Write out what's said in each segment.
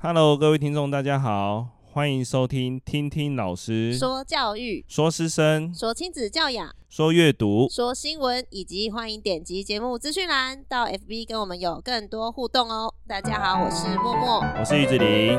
Hello，各位听众，大家好，欢迎收听听听老师说教育、说师生、说亲子教养、说阅读、说新闻，以及欢迎点击节目资讯栏到 FB 跟我们有更多互动哦。大家好，我是默默，我是玉子玲。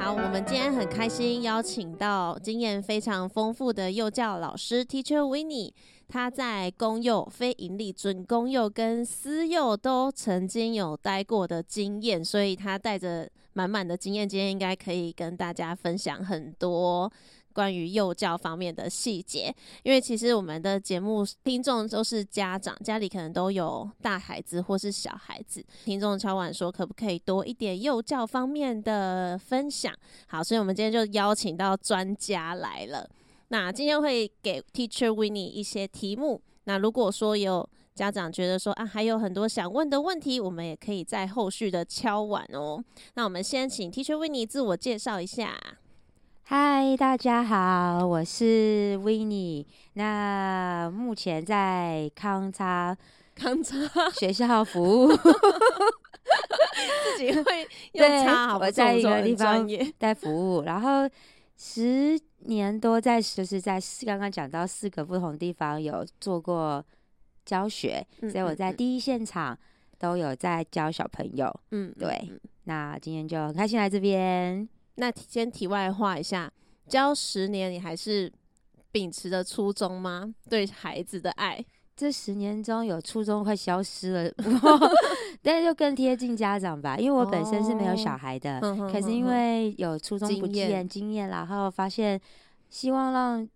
好，我们今天很开心邀请到经验非常丰富的幼教老师 Teacher Winnie。他在公幼、非营利、准公幼跟私幼都曾经有待过的经验，所以他带着满满的经验，今天应该可以跟大家分享很多关于幼教方面的细节。因为其实我们的节目听众都是家长，家里可能都有大孩子或是小孩子，听众敲碗说可不可以多一点幼教方面的分享？好，所以我们今天就邀请到专家来了。那今天会给 Teacher Winnie 一些题目。那如果说有家长觉得说啊，还有很多想问的问题，我们也可以在后续的敲碗哦。那我们先请 Teacher Winnie 自我介绍一下。嗨，大家好，我是 Winnie。那目前在康差康差学校服务，自己会用差好，我在一个地方在服务，然后十。年多在就是在刚刚讲到四个不同地方有做过教学，嗯、所以我在第一现场都有在教小朋友。嗯，对。那今天就很开心来这边。那先题外话一下，教十年你还是秉持着初衷吗？对孩子的爱？这十年中有初衷快消失了，但是就更贴近家长吧。因为我本身是没有小孩的，哦、可是因为有初中不见经验，然后发现希望让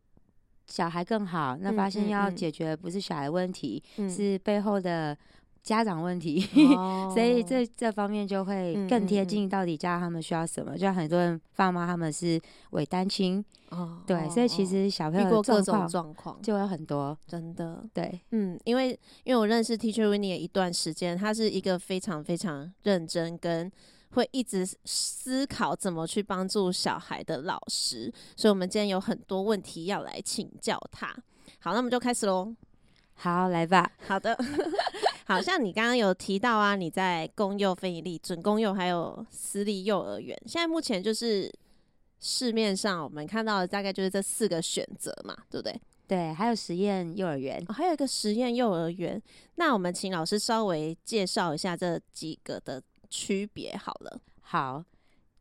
小孩更好，那发现要解决不是小孩问题，嗯嗯、是背后的。家长问题，哦、所以这这方面就会更贴近到底家他们需要什么。嗯嗯嗯、就像很多人爸妈他们是伪单亲，哦，对，所以其实小朋友的各种状况就有很多，真的，对，嗯，因为因为我认识 Teacher Winnie 一段时间，他是一个非常非常认真跟会一直思考怎么去帮助小孩的老师，所以我们今天有很多问题要来请教他。好，那我们就开始喽。好，来吧。好的。好像你刚刚有提到啊，你在公幼、非营利、准公幼还有私立幼儿园，现在目前就是市面上我们看到的大概就是这四个选择嘛，对不对？对，还有实验幼儿园，哦，还有一个实验幼儿园。那我们请老师稍微介绍一下这几个的区别好了。好，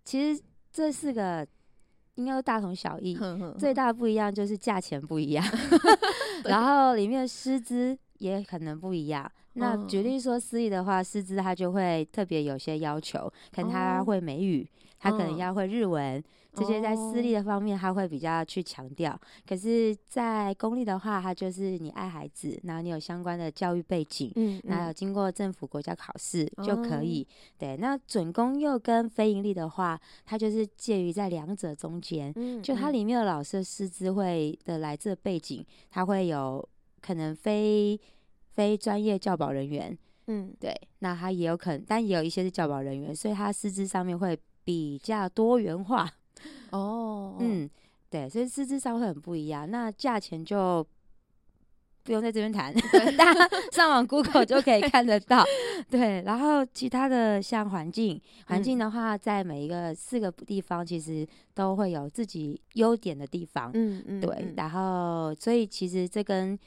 其实这四个应该都大同小异，呵呵呵，最大的不一样就是价钱不一样，然后里面的师资也可能不一样。那举例说，私立的话，师资他就会特别有些要求，可能他会美语，他可能要会日文，这些在私立的方面他会比较去强调。可是，在公立的话，他就是你爱孩子，然后你有相关的教育背景，嗯，然后有经过政府国家考试就可以。对，那准公幼跟非盈利的话，它就是介于在两者中间，就它里面的老师师资会的来自背景，他会有可能非。非专业教保人员，嗯，对，那他也有可能，但也有一些是教保人员，所以他师资上面会比较多元化。哦，嗯，对，所以师资上会很不一样。那价钱就不用在这边谈，大家上网 Google 就可以看得到。对，然后其他的像环境，环境的话，在每一个四个地方其实都会有自己优点的地方。嗯嗯，对，然后所以其实这跟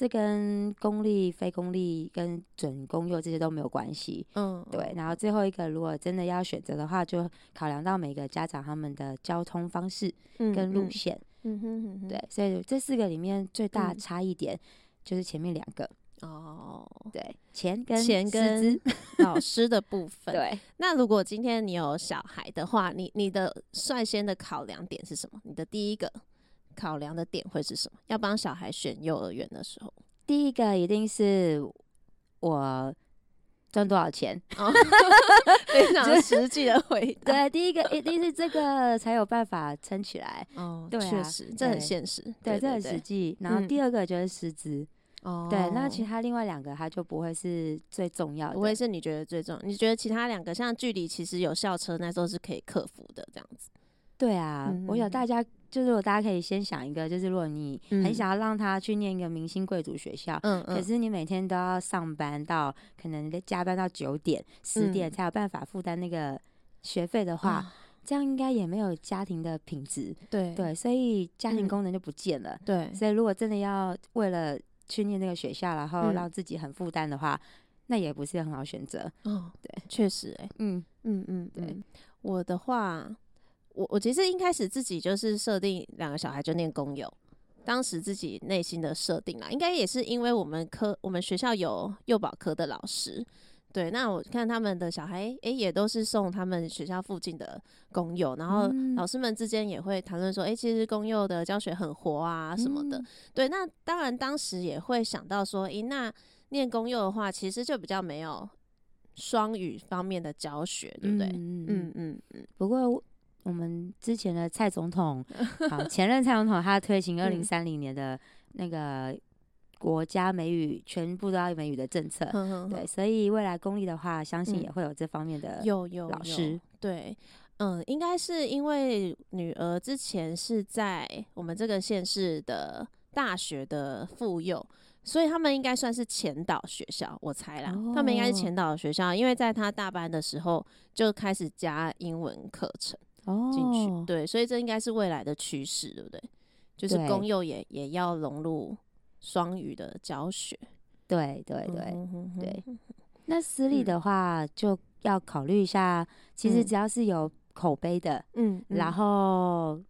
这跟公立、非公立跟准公幼这些都没有关系，嗯，对。然后最后一个，如果真的要选择的话，就考量到每个家长他们的交通方式跟路线，嗯哼哼，对。所以这四个里面最大的差异点就是前面两个哦，对，钱跟钱跟 老师的部 分。对。那如果今天你有小孩的话，你你的率先的考量点是什么？你的第一个。考量的点会是什么？要帮小孩选幼儿园的时候，第一个一定是我赚多少钱，非常实际的回答。对，第一个一定是这个才有办法撑起来。哦，对，确实，这很现实。对，这很实际。然后第二个就是师资。哦，对，那其他另外两个它就不会是最重要的，不会是你觉得最重要？你觉得其他两个像距离其实有校车，那时候是可以克服的，这样子。对啊，我想大家。就是如果大家可以先想一个，就是如果你很想要让他去念一个明星贵族学校，嗯，可是你每天都要上班到可能加班到九点、十点才有办法负担那个学费的话，嗯、这样应该也没有家庭的品质，对。对，所以家庭功能就不见了，对、嗯。所以如果真的要为了去念那个学校，然后让自己很负担的话，嗯、那也不是很好选择。哦，对，确实、欸，哎，嗯嗯嗯，对。我的话。我我其实一开始自己就是设定两个小孩就念公幼，当时自己内心的设定啦，应该也是因为我们科我们学校有幼保科的老师，对，那我看他们的小孩，诶、欸，也都是送他们学校附近的公幼，然后老师们之间也会谈论说，诶、欸，其实公幼的教学很活啊什么的，嗯、对，那当然当时也会想到说，诶、欸，那念公幼的话，其实就比较没有双语方面的教学，对不对？嗯嗯嗯嗯，不过。我们之前的蔡总统，好，前任蔡总统，他推行二零三零年的那个国家美语全部都要美语的政策，对，所以未来公立的话，相信也会有这方面的有有老师，对，嗯，应该是因为女儿之前是在我们这个县市的大学的妇幼，所以他们应该算是前导学校，我猜啦，他们应该是前导学校，因为在他大班的时候就开始加英文课程。进去、oh. 对，所以这应该是未来的趋势，对不对？就是公幼也也要融入双语的教学，对对对对。那私立的话就要考虑一下，其实只要是有口碑的，嗯，然后。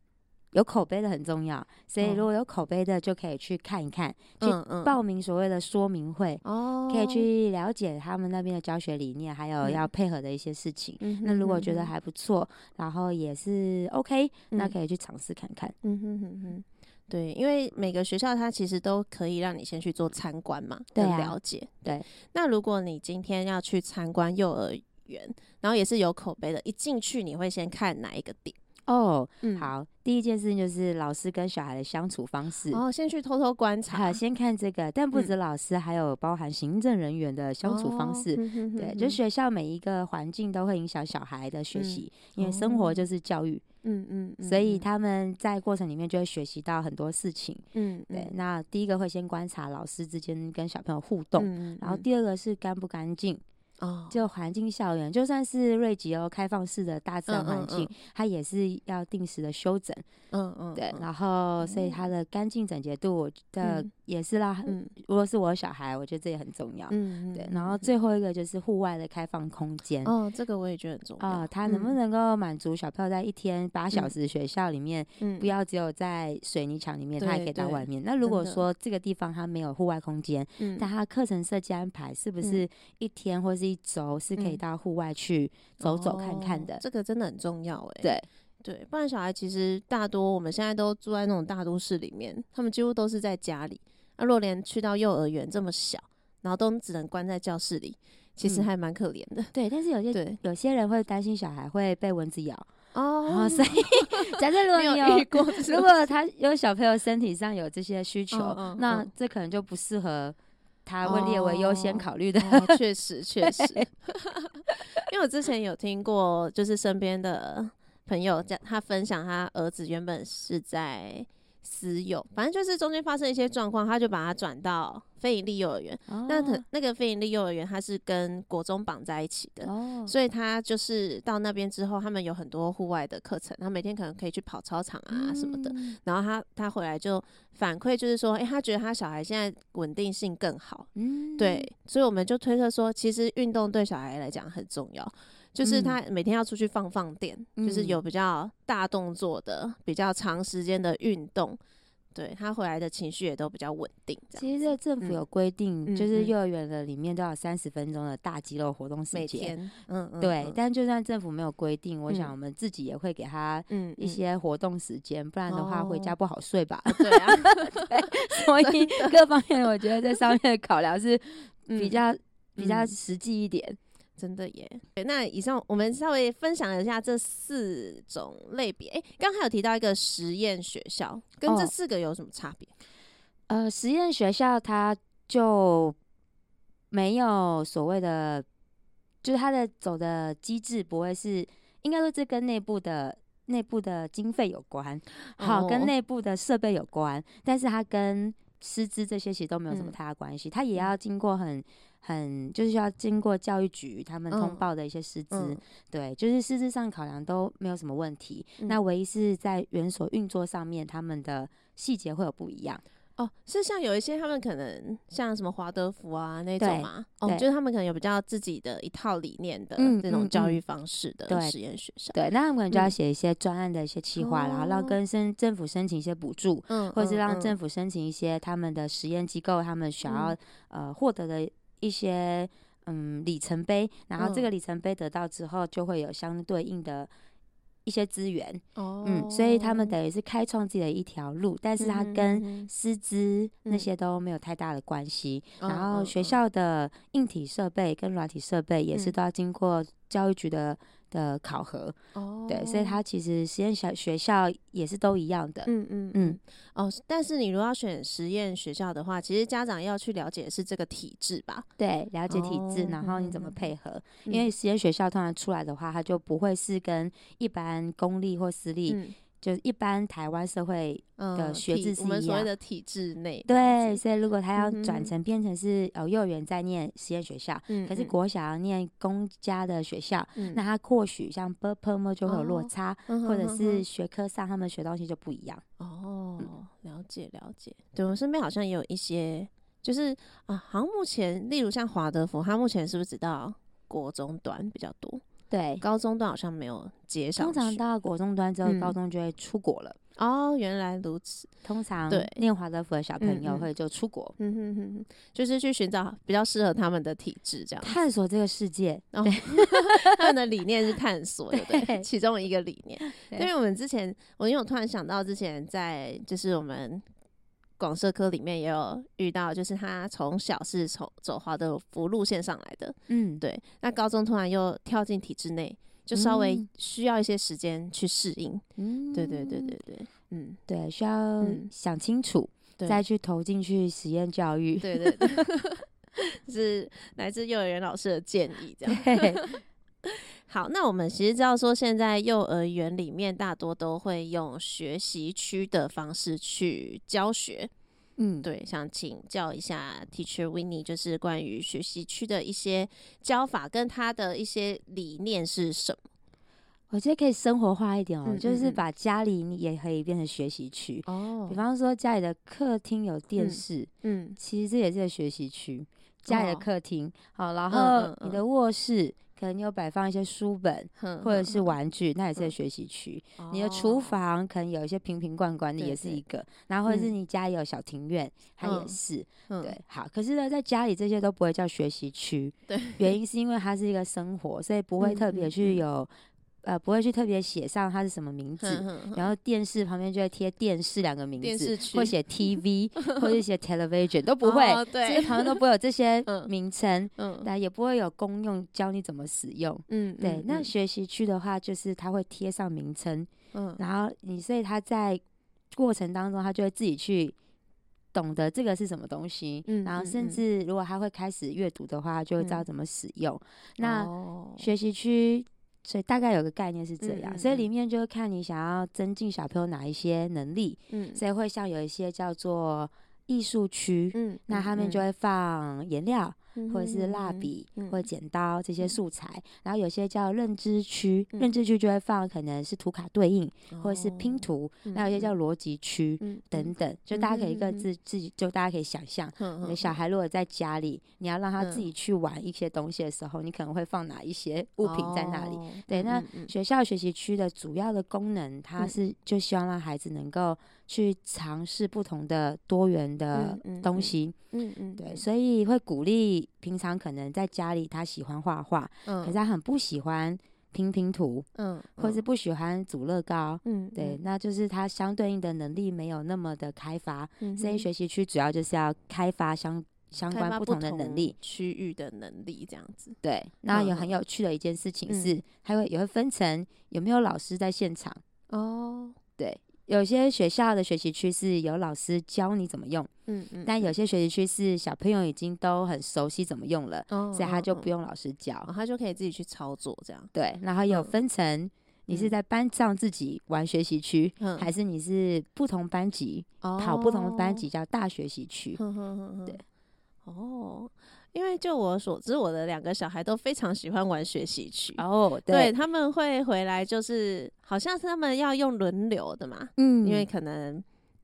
有口碑的很重要，所以如果有口碑的就可以去看一看，嗯、去报名所谓的说明会，嗯、可以去了解他们那边的教学理念，还有要配合的一些事情。嗯、那如果觉得还不错，然后也是 OK，、嗯、那可以去尝试看看。嗯哼哼哼，对，因为每个学校它其实都可以让你先去做参观嘛，对、啊，了解。对，那如果你今天要去参观幼儿园，然后也是有口碑的，一进去你会先看哪一个点？哦，嗯，好，第一件事情就是老师跟小孩的相处方式。哦，先去偷偷观察，好，先看这个。但不止老师，嗯、还有包含行政人员的相处方式。哦、对，就学校每一个环境都会影响小孩的学习，嗯、因为生活就是教育。嗯嗯，所以他们在过程里面就会学习到很多事情。嗯，对。那第一个会先观察老师之间跟小朋友互动，嗯、然后第二个是干不干净。哦，就环境校园，就算是瑞吉欧开放式的大自然环境，嗯嗯嗯、它也是要定时的修整。嗯嗯，对，然后所以它的干净整洁度的也是啦。嗯，如果是我小孩，我觉得这也很重要。嗯对，然后最后一个就是户外的开放空间。哦，这个我也觉得很重要。啊、哦，它能不能够满足小朋友在一天八小时学校里面，嗯、不要只有在水泥墙里面，他也可以到外面。那如果说这个地方它没有户外空间，嗯，但它课程设计安排是不是一天或是一周是可以到户外去走走看看的？这个真的很重要哎。对。对，不然小孩其实大多我们现在都住在那种大都市里面，他们几乎都是在家里。那若连去到幼儿园这么小，然后都只能关在教室里，其实还蛮可怜的。嗯、对，但是有些对有些人会担心小孩会被蚊子咬哦，所以假设如果你有，有遇过，如果他有小朋友身体上有这些需求，那这可能就不适合他会列为优先考虑的。确、实，确实，因为我之前有听过，就是身边的。朋友讲，他分享他儿子原本是在私有，反正就是中间发生一些状况，他就把他转到非营利幼儿园。哦、那他那个非营利幼儿园，他是跟国中绑在一起的，哦、所以他就是到那边之后，他们有很多户外的课程，他每天可能可以去跑操场啊什么的。嗯、然后他他回来就反馈，就是说，诶、欸，他觉得他小孩现在稳定性更好。嗯，对，所以我们就推测说，其实运动对小孩来讲很重要。就是他每天要出去放放电，嗯、就是有比较大动作的、比较长时间的运动，对他回来的情绪也都比较稳定。其实这政府有规定，嗯、就是幼儿园的里面都要三十分钟的大肌肉活动时间。嗯，嗯对。嗯、但就算政府没有规定，嗯、我想我们自己也会给他一些活动时间，嗯、不然的话回家不好睡吧？哦、对啊，对。所以各方面我觉得在上面的考量是比较、嗯、比较实际一点。真的耶！那以上我们稍微分享一下这四种类别。哎，刚才有提到一个实验学校，跟这四个有什么差别？哦，呃，实验学校它就没有所谓的，就是它的走的机制不会是，应该说这跟内部的。内部的经费有关，好，跟内部的设备有关，但是它跟师资这些其实都没有什么太大关系，它也要经过很。很就是需要经过教育局他们通报的一些师资，嗯嗯、对，就是师资上考量都没有什么问题。嗯、那唯一是在园所运作上面，他们的细节会有不一样。哦，是像有一些他们可能像什么华德福啊那种嘛，哦，就是他们可能有比较自己的一套理念的这种教育方式的实验学校。对，那他们可能就要写一些专案的一些计划，嗯、然后让跟申政府申请一些补助，嗯，或者是让政府申请一些他们的实验机构他们想要、嗯、呃获得的。一些嗯里程碑，然后这个里程碑得到之后，就会有相对应的一些资源。哦，嗯，所以他们等于是开创自己的一条路，但是它跟师资那些都没有太大的关系。嗯、然后学校的硬体设备跟软体设备也是都要经过教育局的。的考核哦，对，所以它其实实验小学校也是都一样的，嗯嗯嗯，哦，但是你如果要选实验学校的话，其实家长要去了解的是这个体制吧？对，了解体制，哦、然后你怎么配合？嗯、因为实验学校通常出来的话，它就不会是跟一般公立或私立。嗯就是一般台湾社会的学，我们所谓的体制内，对，所以如果他要转成变成是哦幼儿园在念实验学校，可是国想要念公家的学校，那他或许像 b u r p e r m 就会有落差，或者是学科上他们学东西就不一样。哦。了解了解。对，我身边好像也有一些，就是啊好像目前，例如像华德福，他目前是不是只到国中端比较多。对，高中段好像没有接上。通常到国中端之后，高中就会出国了。哦，原来如此。通常对念华德福的小朋友会就出国，嗯哼哼，就是去寻找比较适合他们的体质，这样探索这个世界。哦，他们的理念是探索，对对？其中一个理念。因为我们之前，我因为我突然想到之前在就是我们。广社科里面也有遇到，就是他从小是从走华德福路线上来的，嗯，对。那高中突然又跳进体制内，就稍微需要一些时间去适应。嗯，对对对对对，嗯，对，需要想清楚，嗯、再去投进去实验教育。对对对，是来自幼儿园老师的建议，这样。对 好，那我们其实知道说，现在幼儿园里面大多都会用学习区的方式去教学。嗯，对，想请教一下 Teacher Winnie，就是关于学习区的一些教法跟他的一些理念是什么？我觉得可以生活化一点哦，嗯嗯嗯，就是把家里也可以变成学习区哦。比方说家里的客厅有电视，嗯，嗯，其实这也是个学习区。家里的客厅，哦、好，然后你的卧室。可能你有摆放一些书本或者是玩具，那也是个学习区。你的厨房可能有一些瓶瓶罐罐的，也是一个。然后或者是你家里有小庭院，它也是。对，好。可是呢，在家里这些都不会叫学习区。对，原因是因为它是一个生活，所以不会特别去有。呃，不会去特别写上它是什么名字，然后电视旁边就会贴电视两个名字，或写 TV，或者写 television 都不会，哦、这些旁边都不会有这些 名称，嗯，那也不会有公用教你怎么使用，嗯，对。嗯、那学习区的话，就是它会贴上名称，嗯，然后你所以他在过程当中，他就会自己去懂得这个是什么东西，嗯，然后甚至如果他会开始阅读的话，他就会知道怎么使用。嗯、那、哦、学习区。所以大概有个概念是这样，嗯嗯嗯，所以里面就会看你想要增进小朋友哪一些能力，嗯，所以会像有一些叫做艺术区，嗯，那他们就会放颜料。或者是蜡笔或者剪刀这些素材，然后有些叫认知区，认知区就会放可能是图卡对应或者是拼图，那有些叫逻辑区等等，就大家可以各自自己就大家可以想象，你的小孩如果在家里，你要让他自己去玩一些东西的时候，你可能会放哪一些物品在那里？对，那学校学习区的主要的功能，它是就希望让孩子能够去尝试不同的多元的东西，嗯嗯，对，所以会鼓励。平常可能在家里，他喜欢画画，嗯，可是他很不喜欢拼拼图，嗯，或是不喜欢组乐高，嗯，对，那就是他相对应的能力没有那么的开发，嗯，所以学习区主要就是要开发相相关不同的能力区域的能力这样子，对。那有很有趣的一件事情是，还会也会分成有没有老师在现场哦，对。有些学校的学习区是有老师教你怎么用，嗯嗯，但有些学习区是小朋友已经都很熟悉怎么用了，所以他就不用老师教，他就可以自己去操作这样。对，然后有分成你是在班上自己玩学习区，嗯、还是你是不同班级、哦、跑不同班级叫大学习区？对，哦。因为就我所知，我的两个小孩都非常喜欢玩学习区哦，对，对，他们会回来，就是好像是他们要用轮流的嘛，嗯，因为可能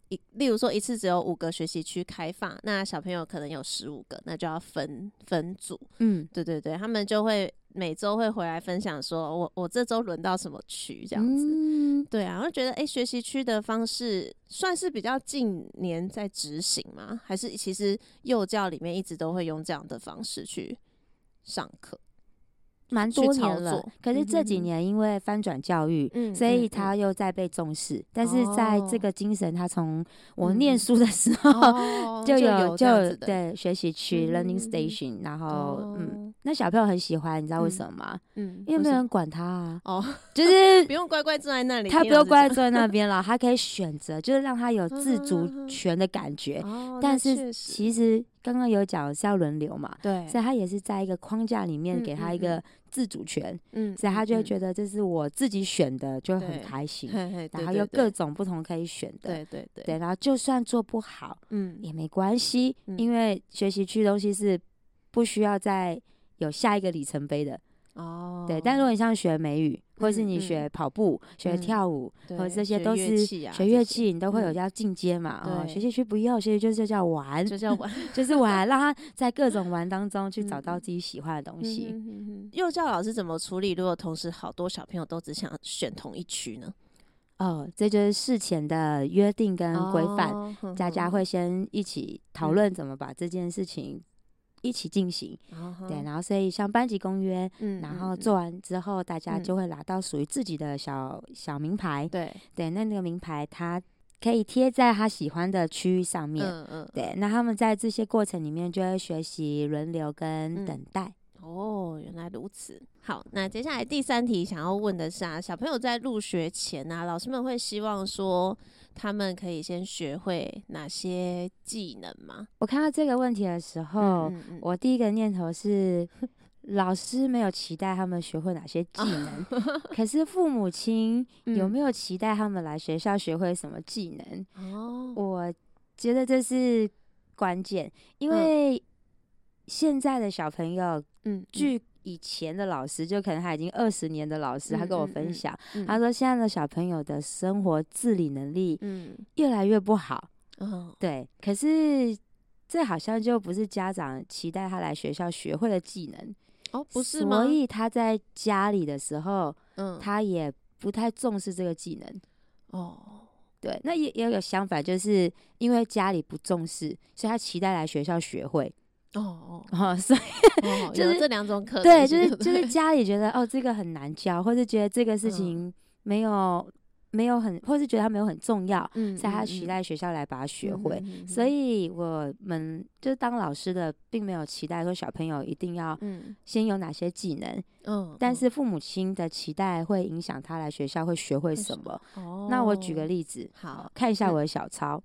一，例如说一次只有五个学习区开放，那小朋友可能有十五个，那就要分分组，嗯，对对对，他们就会。每周会回来分享说我，我我这周轮到什么区这样子，嗯、对啊，我就觉得哎、欸，学习区的方式算是比较近年在执行吗？还是其实幼教里面一直都会用这样的方式去上课？蛮多年了，可是这几年因为翻转教育，嗯、所以他又在被重视。嗯、但是在这个精神，他从我念书的时候、嗯、就有就有对学习区、嗯、（learning station），然后、哦、嗯，那小朋友很喜欢，你知道为什么吗？嗯，因为没有人管他啊。哦，就是 不用乖乖坐在那里，他不用乖乖坐在那 边了，他可以选择，就是让他有自主权的感觉。哦、但是其实。刚刚有讲是要轮流嘛，对，所以他也是在一个框架里面给他一个。自主权，嗯，所以他就会觉得这是我自己选的，就很开心，然后有各种不同可以选的，对对对，对，然后就算做不好，嗯，也没关系，因为学习区东西是不需要再有下一个里程碑的。哦，对，但如果你像学美语，或者是你学跑步、学跳舞，或者这些都是学乐器，你都会有要进阶嘛。哦，学习区不要，学习就是叫玩，就叫玩，就是玩，让他在各种玩当中去找到自己喜欢的东西。幼教老师怎么处理？如果同时好多小朋友都只想选同一区呢？哦，这就是事前的约定跟规范，大家会先一起讨论怎么把这件事情。一起进行，uh. 对，然后所以像班级公约，嗯，然后做完之后，大家就会拿到属于自己的小、嗯、小名牌，对，对，那那个名牌它可以贴在他喜欢的区域上面，嗯嗯，对，那他们在这些过程里面就会学习轮流跟等待。嗯哦，原来如此。好，那接下来第三题想要问的是啊，小朋友在入学前啊，老师们会希望说他们可以先学会哪些技能吗？我看到这个问题的时候，嗯嗯、我第一个念头是老师没有期待他们学会哪些技能，可是父母亲有没有期待他们来学校学会什么技能？哦、嗯，我觉得这是关键，因为。现在的小朋友，嗯，据以前的老师，就可能他已经二十年的老师，他跟我分享，他说现在的小朋友的生活自理能力，嗯，越来越不好，嗯，对，可是这好像就不是家长期待他来学校学会的技能，哦，不是吗？所以他在家里的时候，嗯，他也不太重视这个技能，哦，对，那也也有相反，就是因为家里不重视，所以他期待来学校学会。哦 哦，所以 就是这两种可能，对，就是就是家里觉得哦，这个很难教，或是觉得这个事情没有没有很，或是觉得他没有很重要，嗯，所以他期待学校来把它学会。所以我们就是当老师的，并没有期待说小朋友一定要先有哪些技能，嗯，但是父母亲的期待会影响他来学校会学会什么。哦，那我举个例子，好，看一下我的小抄，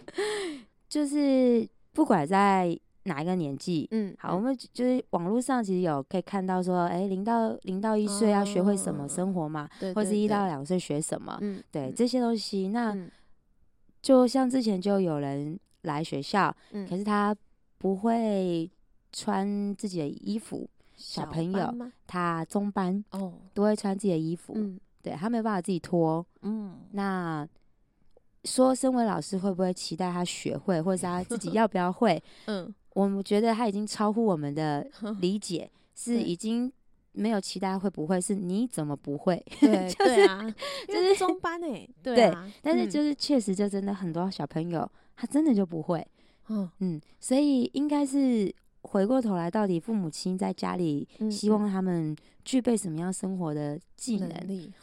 就是不管在。哪一个年纪？嗯，好，我们就是网络上其实有可以看到说，哎，零到零到一岁要学会什么生活嘛，或是一到两岁学什么？嗯，对这些东西，那就像之前就有人来学校，可是他不会穿自己的衣服，小朋友他中班哦都会穿自己的衣服，嗯，对他没办法自己脱，嗯，那说身为老师会不会期待他学会，或者是他自己 要不要会？嗯。我们觉得他已经超乎我们的 理解，是已经没有期待会不会，是你怎么不会？对，对啊，就是中班诶，对，但是就是确实就真的很多小朋友他真的就不会，嗯嗯，所以应该是回过头来，到底父母亲在家里希望他们具备什么样生活的技能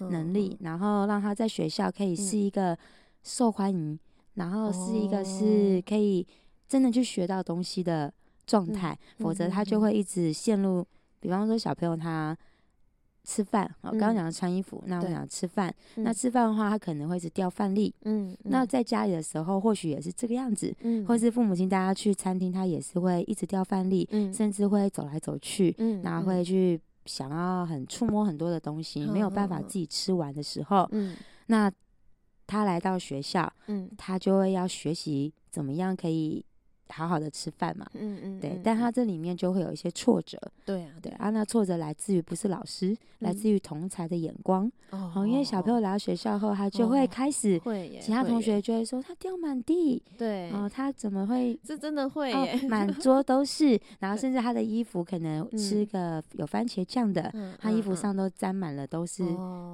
能力，然后让他在学校可以是一个受欢迎，然后是一个是可以。真的去学到东西的状态，嗯、否则他就会一直陷入。嗯、比方说，小朋友他吃饭，我刚刚讲的穿衣服，嗯、那我讲吃饭。那吃饭的话，他可能会一直掉饭粒。嗯，那在家里的时候，或许也是这个样子。嗯，或是父母亲带他去餐厅，他也是会一直掉饭粒，嗯，甚至会走来走去，嗯，然后会去想要很触摸很多的东西，没有办法自己吃完的时候，嗯，那他来到学校，嗯，他就会要学习怎么样可以。好好的吃饭嘛，嗯嗯，对，但他这里面就会有一些挫折，对啊，对啊，那挫折来自于不是老师，来自于同才的眼光，哦，因为小朋友来到学校后，他就会开始，其他同学就会说他掉满地，对，哦，他怎么会？这真的会，满 桌都是，然后甚至他的衣服可能吃个有番茄酱的，他衣服上都沾满了都是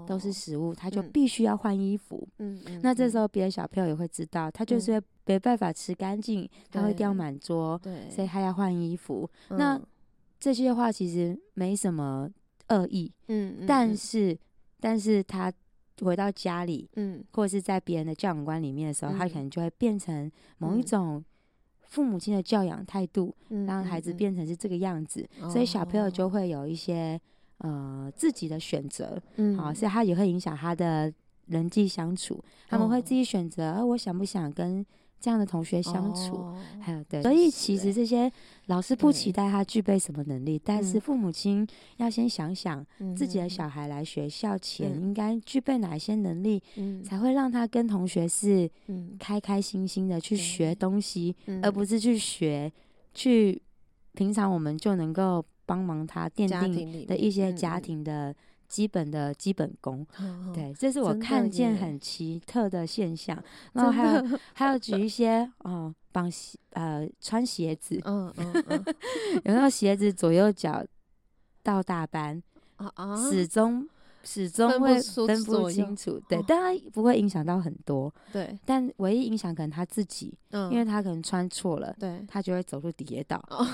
都是食物，他就必须要换衣服，嗯嗯，那这时候别的小朋友也会知道，他就是会。没办法吃干净，他会掉满桌，所以他要换衣服。嗯、那这些话其实没什么恶意，嗯，嗯，但是，但是他回到家里，嗯，或者是在别人的教养观里面的时候，嗯、他可能就会变成某一种父母亲的教养态度，嗯、让孩子变成是这个样子，嗯、所以小朋友就会有一些呃自己的选择，嗯，好，所以他也会影响他的人际相处，他们会自己选择，我想不想跟。这样的同学相处，哦、还有对，所以其实这些老师不期待他具备什么能力，对但是父母亲要先想想自己的小孩来学校前应该具备哪些能力，嗯、才会让他跟同学是开开心心的去学东西，嗯、而不是去学去平常我们就能够帮忙他奠定的一些家庭的。基本的基本功，哦、对，这是我看见很奇特的现象。然后还有。还有举一些哦，绑鞋呃穿鞋子，嗯嗯嗯，有时候鞋子左右脚到大班，啊啊，始终始终会分不清楚，对，但他不会影响到很多，对，但唯一影响可能他自己，嗯，因为他可能穿错了，对，他就会走路跌倒，哦，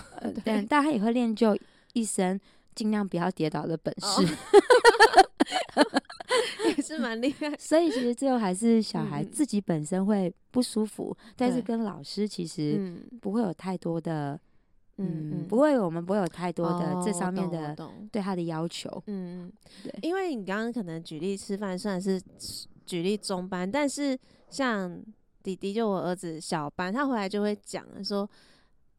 对，但他也会练就一身。尽量不要跌倒的本事，也是。蛮厉害。所以其实最后还是小孩自己本身会不舒服，但是跟老师其实不会有太多的，嗯，不会，我们不会有太多的这上面的对他的要求。嗯，对，因为你刚刚可能举例吃饭算是举例中班，但是像弟弟就我儿子小班，他回来就会讲说。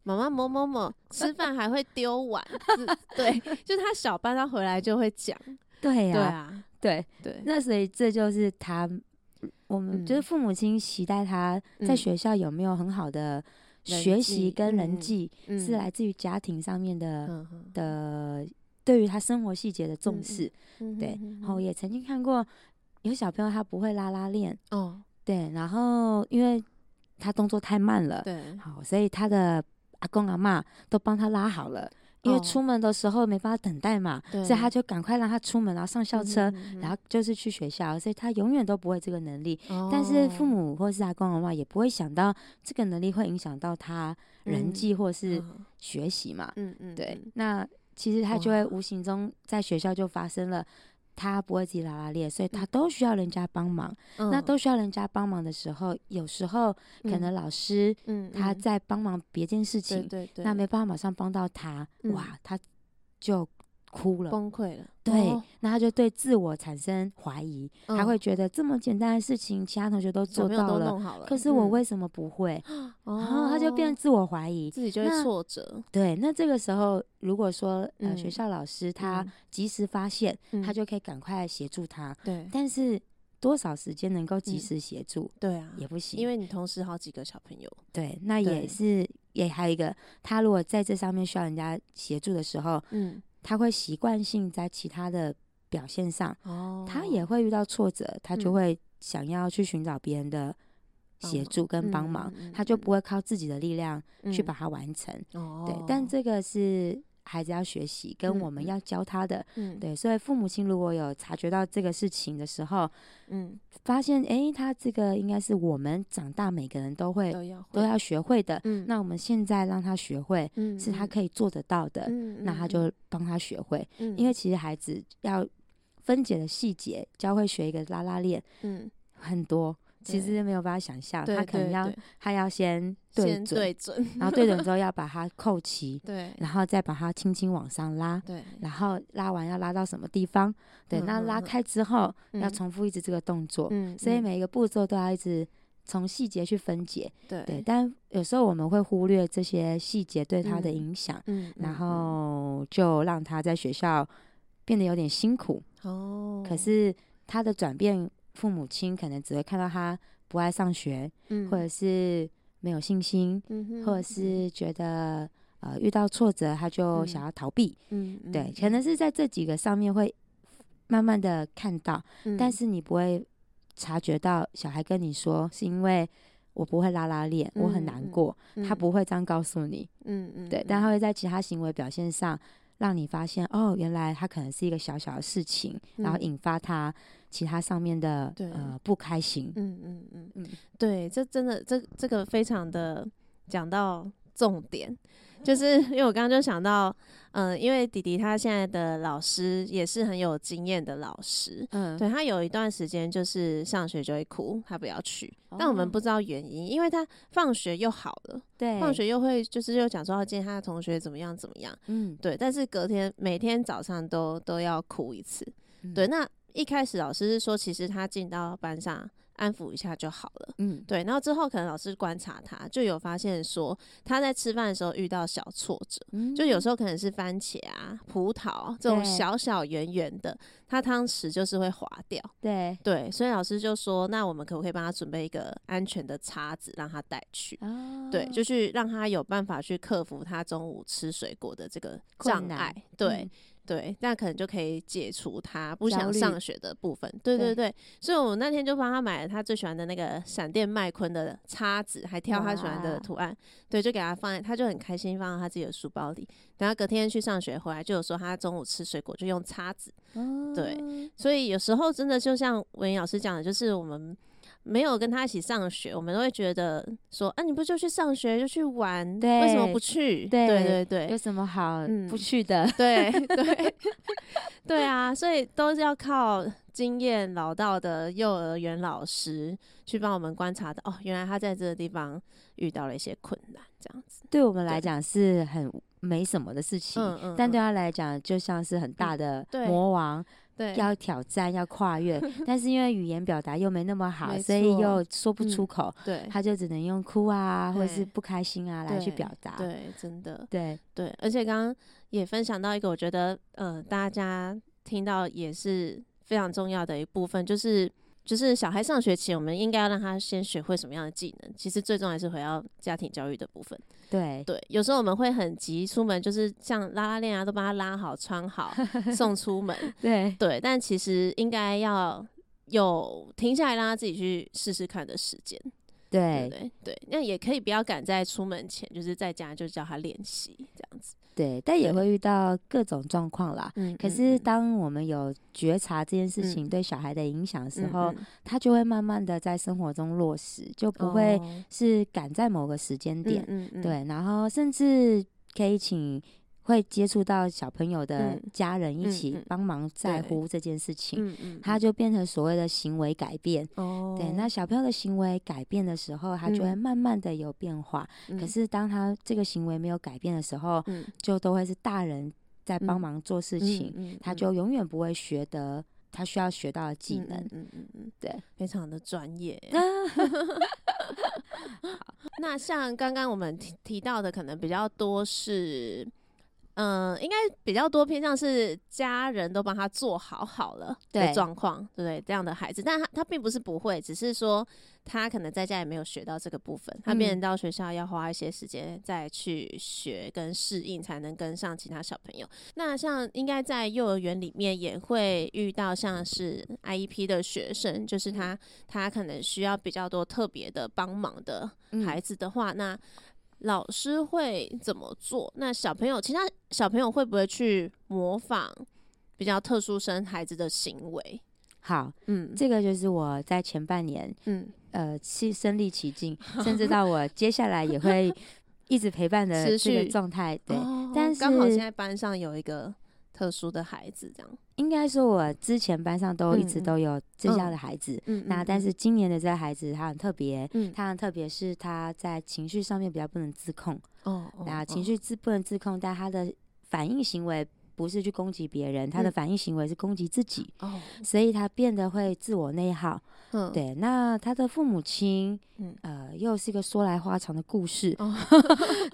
妈妈某某某 吃饭还会丢碗，对，就他小班他回来就会讲，对呀，对啊，对。对，那所以这就是他，我们就是父母亲期待他在学校有没有很好的学习跟人际，是来自于家庭上面的的对于他生活细节的重视，对，然后也曾经看过有小朋友他不会拉拉链，哦，对，然后因为他动作太慢了，对，好，所以他的。阿公阿嬷都帮他拉好了，因为出门的时候没办法等待嘛，哦、所以他就赶快让他出门，然后上校车，嗯嗯嗯、然后就是去学校，所以他永远都不会这个能力。哦、但是父母或是阿公阿妈也不会想到这个能力会影响到他人际或是学习嘛。嗯嗯，对，那其实他就会无形中在学校就发生了。他不会自己拉拉链，所以他都需要人家帮忙。嗯、那都需要人家帮忙的时候，有时候可能老师他在帮忙别件事情，那没办法马上帮到他，嗯、哇，他就。哭了，崩溃了。对，那他就对自我产生怀疑，他会觉得这么简单的事情，其他同学都做到了，可是我为什么不会？然后他就变自我怀疑，自己就会挫折。对，那这个时候如果说呃学校老师他及时发现，他就可以赶快协助他。对，但是多少时间能够及时协助？对啊，也不行，因为你同时好几个小朋友。对，那也是也还有一个，他如果在这上面需要人家协助的时候，嗯。他会习惯性在其他的表现上，哦，他也会遇到挫折，他就会想要去寻找别人的协助跟帮忙，他就不会靠自己的力量去把它完成。哦，对，但这个是孩子要学习，跟我们要教他的。嗯，对，所以父母亲如果有察觉到这个事情的时候，嗯，发现诶，他这个应该是我们长大每个人都会都要都要学会的。嗯，那我们现在让他学会，嗯，是他可以做得到的。嗯，那他就帮他学会。嗯，因为其实孩子要分解的细节，教会学一个拉拉链，嗯，很多。其实没有办法想象，他可能要他要先对准，然后对准 之后要把它扣齐，对，然后再把它轻轻往上拉，对，然后拉完要拉到什么地方？对，那拉开之后要重复一直这个动作，嗯，所以每一个步骤都要一直从细节去分解，对对。但有时候我们会忽略这些细节对他的影响，嗯，然后就让他在学校变得有点辛苦哦。可是他的转变，父母亲可能只会看到他不爱上学，嗯，或者是没有信心，或者是觉得呃遇到挫折他就想要逃避，嗯，对，可能是在这几个上面会慢慢的看到，嗯，但是你不会察觉到小孩跟你说是因为。我不会拉拉链，我很难过。嗯、他不会这样告诉你，嗯嗯，对，但他会在其他行为表现上让你发现，哦，原来他可能是一个小小的事情，嗯、然后引发他其他上面的呃不开心。嗯嗯嗯嗯，对，这真的这这个非常的讲到重点。就是因为我刚刚就想到，嗯、呃，因为弟弟他现在的老师也是很有经验的老师，嗯，对，他有一段时间就是上学就会哭，他不要去，哦、但我们不知道原因，因为他放学又好了，对，放学又会就是又讲说要见他的同学怎么样怎么样，嗯，对，但是隔天每天早上都都要哭一次，嗯、对，那一开始老师是说，其实他进到班上。安抚一下就好了，嗯，对。然后之后可能老师观察他，就有发现说他在吃饭的时候遇到小挫折，嗯、就有时候可能是番茄啊、葡萄这种小小圆圆的，他汤匙就是会滑掉，对对。所以老师就说，那我们可不可以帮他准备一个安全的叉子，让他带去？哦、对，就去让他有办法去克服他中午吃水果的这个障碍，对。嗯对，那可能就可以解除他不想上学的部分。对对对，所以我那天就帮他买了他最喜欢的那个闪电麦昆的叉子，还挑他喜欢的图案。对，就给他放在，他就很开心放到他自己的书包里。然后隔天去上学回来，就有说他中午吃水果就用叉子。对，所以有时候真的就像文老师讲的，就是我们。没有跟他一起上学，我们都会觉得说，啊，你不就去上学就去玩，对为什么不去？对对对对，有什么好不去的？嗯、对对 对啊，所以都是要靠经验老道的幼儿园老师去帮我们观察的。哦，原来他在这个地方遇到了一些困难，这样子对我们来讲是很没什么的事情，嗯嗯、但对他来讲就像是很大的魔王。要挑战，要跨越，但是因为语言表达又没那么好，所以又说不出口，嗯、对，他就只能用哭啊，或者是不开心啊来去表达。对，真的，对对，而且刚刚也分享到一个，我觉得呃，大家听到也是非常重要的一部分，就是。就是小孩上学前，我们应该要让他先学会什么样的技能。其实最重要是回到家庭教育的部分。对对，有时候我们会很急出门，就是像拉拉链啊，都帮他拉好、穿好，送出门。对对，但其实应该要有停下来让他自己去试试看的时间。对对对，那也可以不要赶在出门前，就是在家就叫他练习这样子。对，但也会遇到各种状况啦。嗯，可是当我们有觉察这件事情对小孩的影响的时候，他就会慢慢的在生活中落实，就不会是赶在某个时间点。嗯嗯，对，然后甚至可以请。会接触到小朋友的家人一起帮忙在乎这件事情，他就变成所谓的行为改变。哦，对，那小朋友的行为改变的时候，他就会慢慢的有变化。可是当他这个行为没有改变的时候，就都会是大人在帮忙做事情，他就永远不会学得他需要学到的技能。嗯嗯嗯，对，非常的专业。那像刚刚我们提提到的，可能比较多是。嗯，应该比较多偏向是家人都帮他做好好了的状况，对不对？这样的孩子，但他他并不是不会，只是说他可能在家也没有学到这个部分，他变成到学校要花一些时间再去学跟适应，才能跟上其他小朋友。那像应该在幼儿园里面也会遇到像是 IEP 的学生，就是他他可能需要比较多特别的帮忙的孩子的话，那。老师会怎么做？那小朋友，其他小朋友会不会去模仿比较特殊生孩子的行为？好，嗯，这个就是我在前半年，嗯，呃，去身历其境，甚至到我接下来也会一直陪伴的这个状态。对，哦、但是刚好现在班上有一个。特殊的孩子，这样应该说，我之前班上都一直都有这样的孩子。嗯，那但是今年的这个孩子他很特别，嗯，他很特别是他在情绪上面比较不能自控。哦，那情绪自不能自控，但他的反应行为不是去攻击别人，他的反应行为是攻击自己，哦，所以他变得会自我内耗。嗯，对，那他的父母亲，嗯，呃，又是一个说来话长的故事。哦、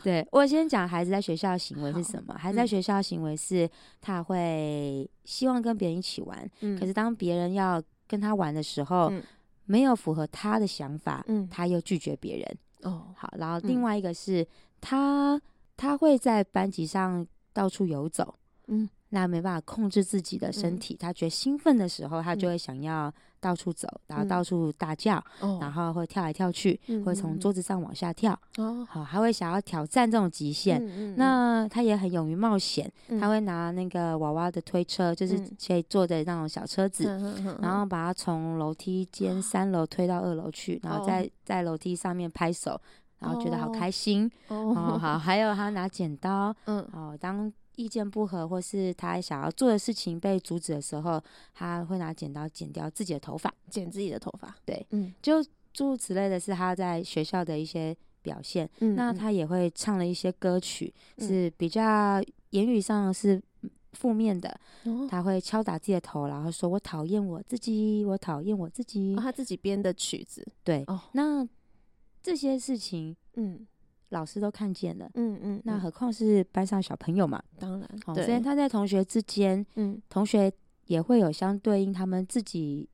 对，我先讲孩子在学校的行为是什么？孩子在学校的行为是他会希望跟别人一起玩，嗯、可是当别人要跟他玩的时候，嗯、没有符合他的想法，嗯，他又拒绝别人。哦，好，然后另外一个是他他会在班级上到处游走，嗯。那没办法控制自己的身体，嗯、他觉得兴奋的时候，他就会想要到处走，嗯、然后到处大叫，嗯、然后会跳来跳去，嗯、会从桌子上往下跳，哦、好，他会想要挑战这种极限。嗯、那他也很勇于冒险，嗯、他会拿那个娃娃的推车，就是可以坐的那种小车子，嗯、然后把它从楼梯间三楼推到二楼去，然后在在楼梯上面拍手，然后觉得好开心。哦，哦好，还有他拿剪刀，嗯，哦，当。意见不合，或是他想要做的事情被阻止的时候，他会拿剪刀剪掉自己的头发，剪自己的头发。对，嗯，就诸如此类的是他在学校的一些表现。嗯，那他也会唱了一些歌曲，嗯、是比较言语上是负面的。嗯、他会敲打自己的头，然后说：“我讨厌我自己，我讨厌我自己。哦”他自己编的曲子。对，哦，那这些事情，嗯。老师都看见了，嗯嗯，嗯，那何况是班上小朋友嘛？当然，哦，所以他在同学之间，嗯，同学也会有相对应，他们自己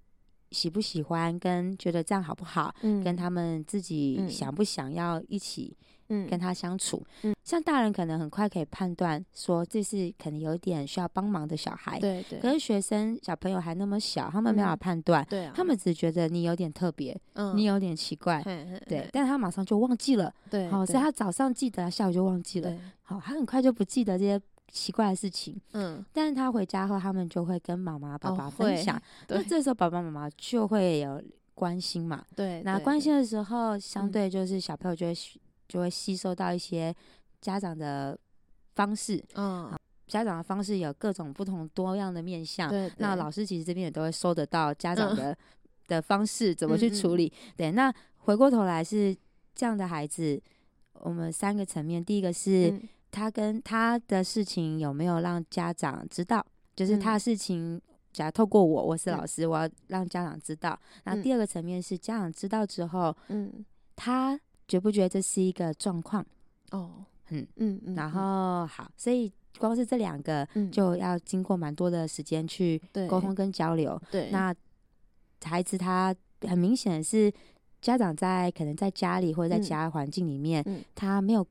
喜不喜欢，跟觉得这样好不好，嗯，跟他们自己想不想要一起。嗯，跟他相处，嗯，像大人可能很快可以判断说，这是可能有点需要帮忙的小孩，对对。可是学生小朋友还那么小，他们没法判断，对啊，他们只觉得你有点特别，嗯，你有点奇怪，对，但他马上就忘记了，对，好，所以他早上记得，下午就忘记了，好，他很快就不记得这些奇怪的事情，嗯，但是他回家后，他们就会跟妈妈、爸爸分享，那这时候爸爸妈妈就会有关心嘛，对，那关心的时候，相对就是小朋友就会。就会吸收到一些家长的方式，嗯，家长的方式有各种不同多样的面向，对，对，那老师其实这边也都会收得到家长的、嗯、的方式怎么去处理，嗯。嗯对。那回过头来是这样的孩子，我们三个层面，第一个是他跟他的事情有没有让家长知道，就是他的事情，假如透过我，我是老师，我要让家长知道。那第二个层面是家长知道之后，嗯，他。觉不觉得这是一个状况？哦，嗯嗯嗯，然后好，所以光是这两个就要经过蛮多的时间去沟通跟交流。对，那孩子他很明显是家长在可能在家里或者在其他环境里面，他没有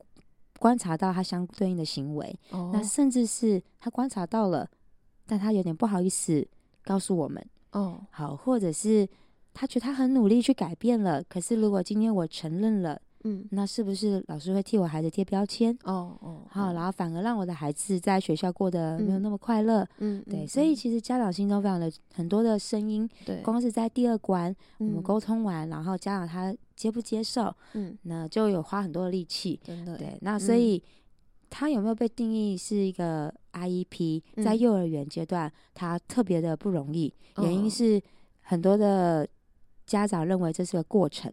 观察到他相对应的行为。哦，那甚至是他观察到了，但他有点不好意思告诉我们。哦，好，或者是。他觉得他很努力去改变了，可是如果今天我承认了，嗯，那是不是老师会替我孩子贴标签？哦哦，好，然后反而让我的孩子在学校过得没有那么快乐。嗯，对，所以其实家长心中非常的很多的声音。对，光是在第二关我们沟通完，然后家长他接不接受？嗯，那就有花很多的力气。真的，对，那所以他有没有被定义是一个 IEP？在幼儿园阶段，他特别的不容易，原因是很多的。家长认为这是个过程，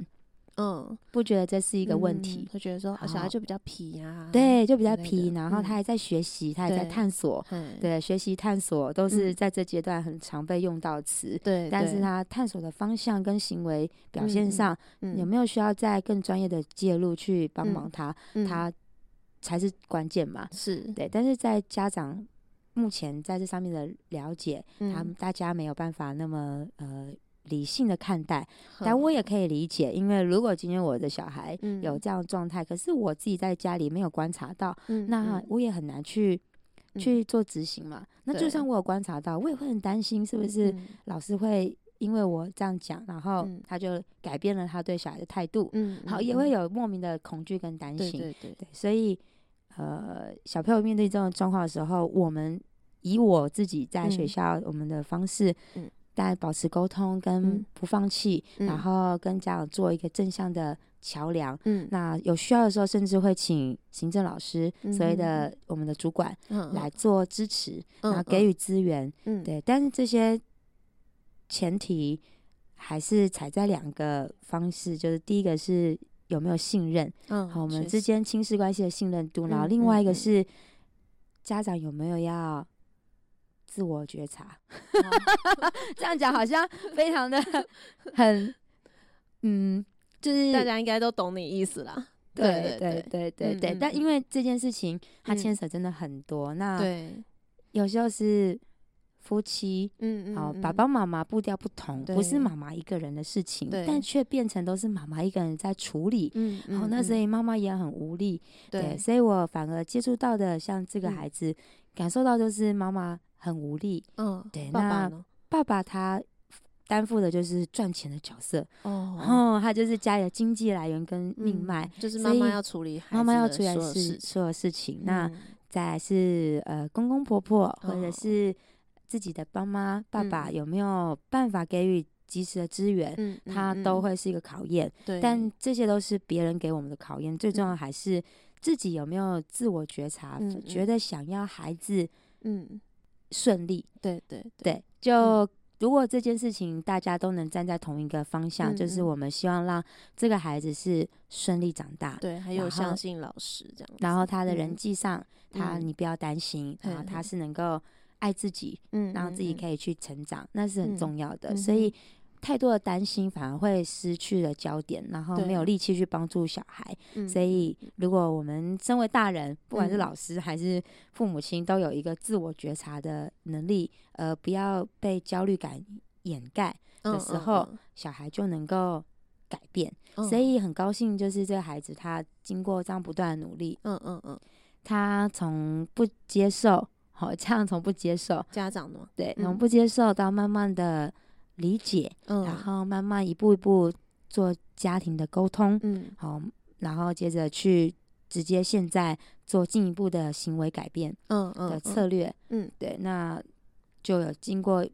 嗯，不觉得这是一个问题。他觉得说小孩就比较皮呀，对，就比较皮。然后他还在学习，他还在探索，对，学习探索都是在这阶段很常被用到词。对，但是他探索的方向跟行为表现上，有没有需要在更专业的介入去帮忙他？他才是关键嘛。是对，但是在家长目前在这上面的了解，他们大家没有办法那么呃。理性的看待，但我也可以理解，因为如果今天我的小孩有这样的状态，可是我自己在家里没有观察到，那我也很难去去做执行嘛。那就算我有观察到，我也会很担心，是不是老师会因为我这样讲，然后他就改变了他对小孩的态度？嗯，好，也会有莫名的恐惧跟担心。对对。对，所以呃，小朋友面对这种状况的时候，我们以我自己在学校我们的方式，嗯。但保持沟通跟不放弃，嗯、然后跟家长做一个正向的桥梁。嗯，那有需要的时候，甚至会请行政老师，嗯、所谓的我们的主管，嗯、来做支持，嗯、然后给予资源。嗯，对。但是这些前提还是踩在两个方式，就是第一个是有没有信任，嗯，好，我们之间亲师关系的信任度，嗯、然后另外一个是家长有没有要自我觉察。这样讲好像非常的 很，嗯，就是大家应该都懂你意思啦。对对对对对对，但因为这件事情它牵扯真的很多，那对，有时候是夫妻，嗯嗯，好，爸爸妈妈步调不同，不是妈妈一个人的事情，但却变成都是妈妈一个人在处理，嗯，好，那所以妈妈也很无力，对，所以我反而接触到的像这个孩子，感受到就是妈妈很无力，嗯，对，那爸爸他。担负的就是赚钱的角色哦，然后他就是家里的经济来源跟命脉，就是妈妈要处理，妈妈要处理事所有事情。那再来是呃公公婆婆或者是自己的爸妈爸爸有没有办法给予及时的资源，他都会是一个考验。对，但这些都是别人给我们的考验，最重要还是自己有没有自我觉察，觉得想要孩子嗯顺利。对对对，就。如果这件事情大家都能站在同一个方向，嗯、就是我们希望让这个孩子是顺利长大，对，还有相信老师这样，然后他的人际上，嗯、他你不要担心，嗯、然后他是能够爱自己，嗯，然后自己可以去成长，嗯、那是很重要的，嗯、所以。太多的担心反而会失去了焦点，然后没有力气去帮助小孩。所以，如果我们身为大人，不管是老师还是父母亲，都有一个自我觉察的能力，呃，不要被焦虑感掩盖的时候，嗯嗯。嗯、小孩就能够改变。嗯、所以很高兴，就是这个孩子他经过这样不断的努力，嗯嗯嗯，他从不接受，好，这样从不接受家长的，对，从不接受到慢慢的。理解，嗯，然后慢慢一步一步做家庭的沟通，嗯，好，然后接着去直接现在做进一步的行为改变，嗯嗯的策略，嗯，嗯，对，那就有经过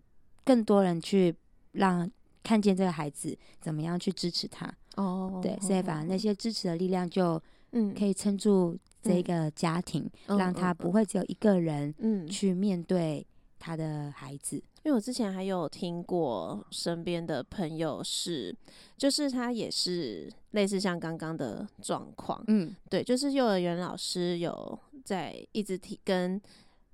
更多人去让看见这个孩子怎么样去支持他，哦，对，所以反而那些支持的力量就，嗯，可以撑住这个家庭，嗯，让他不会只有一个人，嗯，去面对他的孩子。因为我之前还有听过身边的朋友是，就是他也是类似像刚刚的状况，嗯，对，就是幼儿园老师有在一直提跟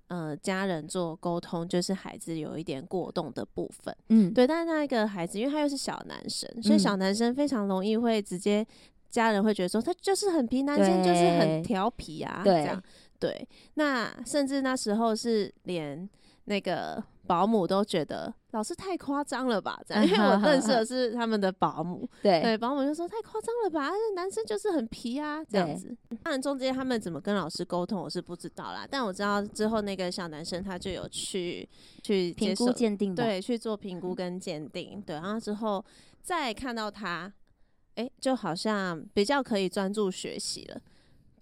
呃家人做沟通，就是孩子有一点过动的部分，嗯，对，但是那一个孩子，因为他又是小男生，所以小男生非常容易会直接家人会觉得说他就是很皮，男生就是很调皮啊，对。这样，对，那甚至那时候是连那个。保姆都觉得老师太夸张了吧？这样，因为我认识的是他们的保姆，对对，保姆就说太夸张了吧？男生就是很皮啊，这样子。当然中间他们怎么跟老师沟通，我是不知道啦。但我知道之后那个小男生他就有去去评估鉴定，对，去做评估跟鉴定，对。然后之后再看到他，哎，就好像比较可以专注学习了。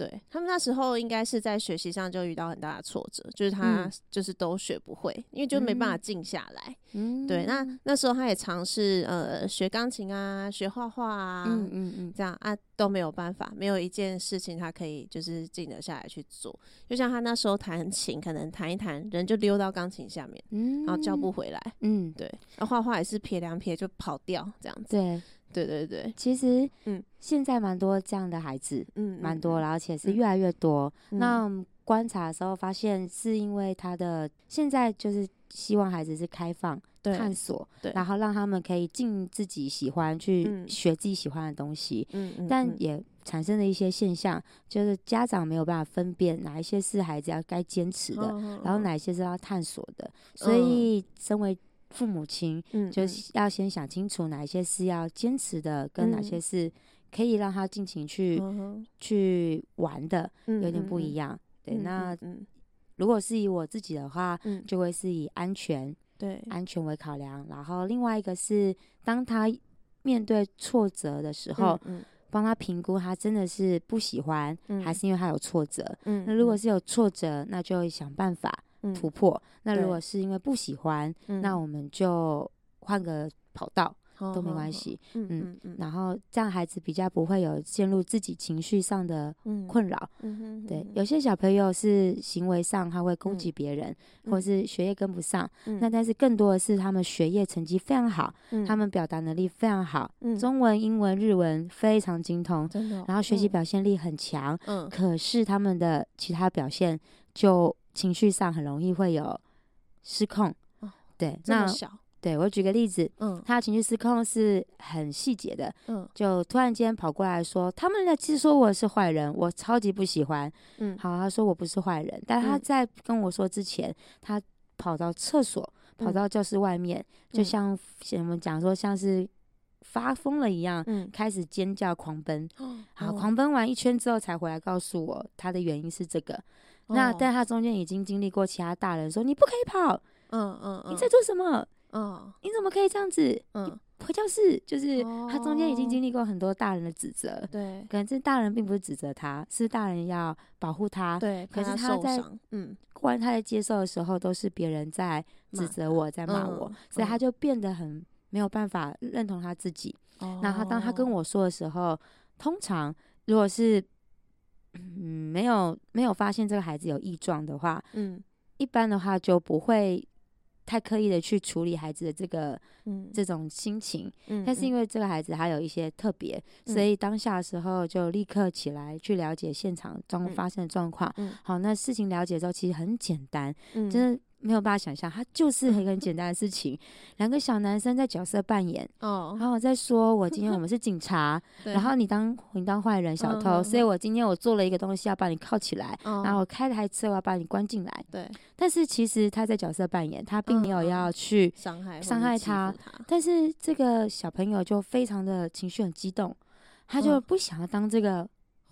对，他们那时候应该是在学习上就遇到很大的挫折，就是他就是都学不会，嗯、因为就没办法静下来。嗯，对，那那时候他也尝试呃学钢琴啊，学画画啊，嗯嗯嗯，这样啊都没有办法，没有一件事情他可以就是静得下来去做。就像他那时候弹琴，可能弹一弹，人就溜到钢琴下面，嗯，然后叫不回来。嗯，对，然后画画也是撇两撇就跑掉这样子。对。对对对，其实，嗯，现在蛮多这样的孩子，嗯，蛮多，而且是越来越多。嗯、那观察的时候发现，是因为他的现在就是希望孩子是开放、探索，对，然后让他们可以尽自己喜欢去学自己喜欢的东西。嗯嗯，但也产生了一些现象，就是家长没有办法分辨哪一些是孩子要该坚持的，嗯、然后哪一些是要探索的。嗯、所以，身为父母亲，嗯，就是要先想清楚哪一些是要坚持的，嗯、跟哪些是可以让他尽情去、嗯、去玩的，有点不一样。嗯、对，嗯、那、嗯、如果是以我自己的话，嗯、就会是以安全，对，安全为考量。然后另外一个是，当他面对挫折的时候，嗯，帮、嗯、他评估他真的是不喜欢，嗯、还是因为他有挫折。嗯，那如果是有挫折，那就会想办法。突破。嗯、那如果是因为不喜欢，对那我们就换个跑道。都没关系，嗯嗯，然后这样孩子比较不会有陷入自己情绪上的困扰，嗯对，有些小朋友是行为上他会攻击别人，或是学业跟不上，那但是更多的是他们学业成绩非常好，他们表达能力非常好，中文、英文、日文非常精通，然后学习表现力很强，可是他们的其他表现就情绪上很容易会有失控。哦，对，那小。对，我举个例子，嗯，他情绪失控是很细节的，嗯，就突然间跑过来说，他们其实说我是坏人，我超级不喜欢，嗯，好，他说我不是坏人，但他在跟我说之前，他跑到厕所，跑到教室外面，就像我们讲说像是发疯了一样，嗯，开始尖叫狂奔，好，狂奔完一圈之后才回来告诉我他的原因是这个，那但他中间已经经历过其他大人说你不可以跑，嗯嗯，你在做什么？嗯，你怎么可以这样子？嗯，回教室，就是他中间已经经历过很多大人的指责，对，可能这大人并不是指责他，是大人要保护他，对，可是他在嗯，关他在接受的时候，都是别人在指责我，在骂我，所以他就变得很没有办法认同他自己。那他当他跟我说的时候，通常如果是嗯没有没有发现这个孩子有异状的话，嗯，一般的话就不会。太刻意的去处理孩子的这个，嗯，这种心情，嗯，但是因。为这个孩子还有一些特别，嗯，所以当下的时候就立刻起来去了解现场中发生的状况，嗯，好，那事情了解之后其实很简单，嗯，真的。没有办法想象，他就是一个很简单的事情。两个小男生在角色扮演，哦，然后我在说，我今天我们是警察，然后你当你当坏人小偷，所以我今天我做了一个东西要把你铐起来，然后我开台车我要把你关进来。对，但是其实他在角色扮演，他并没有要去伤害伤害他，但是这个小朋友就非常的情绪很激动，他就不想要当这个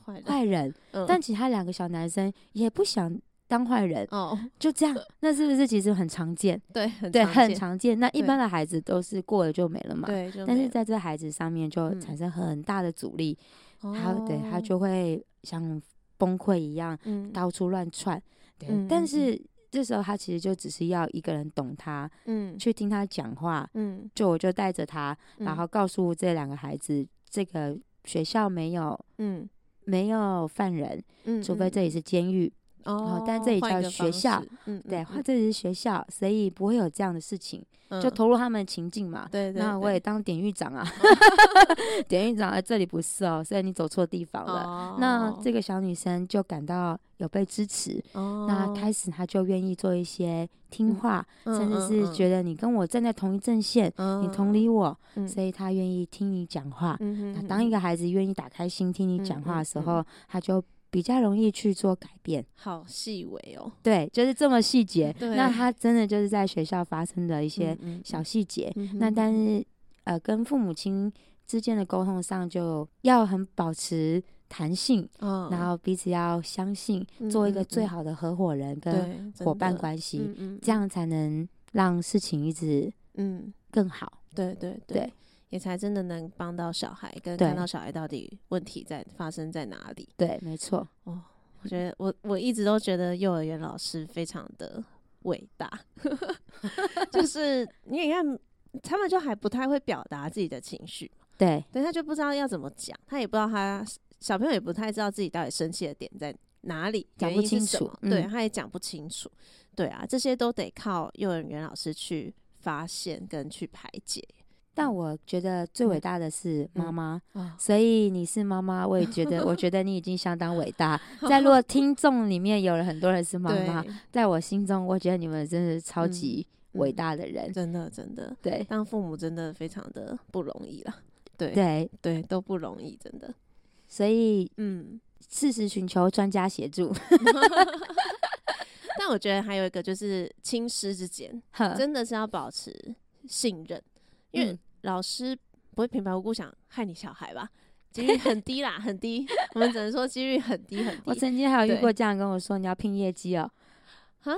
坏人，但其他两个小男生也不想。当坏人哦，就这样，那是不是其实很常见？对，对，很常见。那一般的孩子都是过了就没了嘛。对，但是在这孩子上面就产生很大的阻力，他对他就会像崩溃一样，到处乱窜。对，但是这时候他其实就只是要一个人懂他，嗯，去听他讲话，嗯，就我就带着他，然后告诉这两个孩子，这个学校没有，嗯，没有犯人，嗯，除非这里是监狱。哦，但这里叫学校，嗯，对，这里是学校，所以不会有这样的事情，就投入他们的情境嘛。对对。那我也当典狱长啊，典狱长在这里不是哦，所以你走错地方了。那这个小女生就感到有被支持，那开始她就愿意做一些听话，甚至是觉得你跟我站在同一阵线，你同理我，所以她愿意听你讲话。那当一个孩子愿意打开心听你讲话的时候，他就。比较容易去做改变，好细微哦。对，就是这么细节。对那他真的就是在学校发生的一些小细节。嗯嗯、那但是呃，跟父母亲之间的沟通上，就要很保持弹性，哦、然后彼此要相信，嗯、做一个最好的合伙人跟伙伴关系，嗯嗯、这样才能让事情一直嗯更好。对对对。对也才真的能帮到小孩，跟看到小孩到底问题在发生在哪里。对，没错。哦，我觉得我我一直都觉得幼儿园老师非常的伟大，就是你也看他们就还不太会表达自己的情绪，对，等他就不知道要怎么讲，他也不知道他小朋友也不太知道自己到底生气的点在哪里，讲不清楚，嗯、对，他也讲不清楚。对啊，这些都得靠幼儿园老师去发现跟去排解。但我觉得最伟大的是妈妈，所以你是妈妈，我也觉得，我觉得你已经相当伟大。在如果听众里面有了很多人是妈妈，在我心中，我觉得你们真的是超级伟大的人，真的真的。对，当父母真的非常的不容易了，对对对，都不容易，真的。所以，嗯，适时寻求专家协助。但我觉得还有一个就是亲师之间，真的是要保持信任，因为。老师不会平白无故想害你小孩吧？几率很低啦，很低。我们只能说几率很低很低。我曾经还有遇过这样跟我说：“你要拼业绩哦。”哈，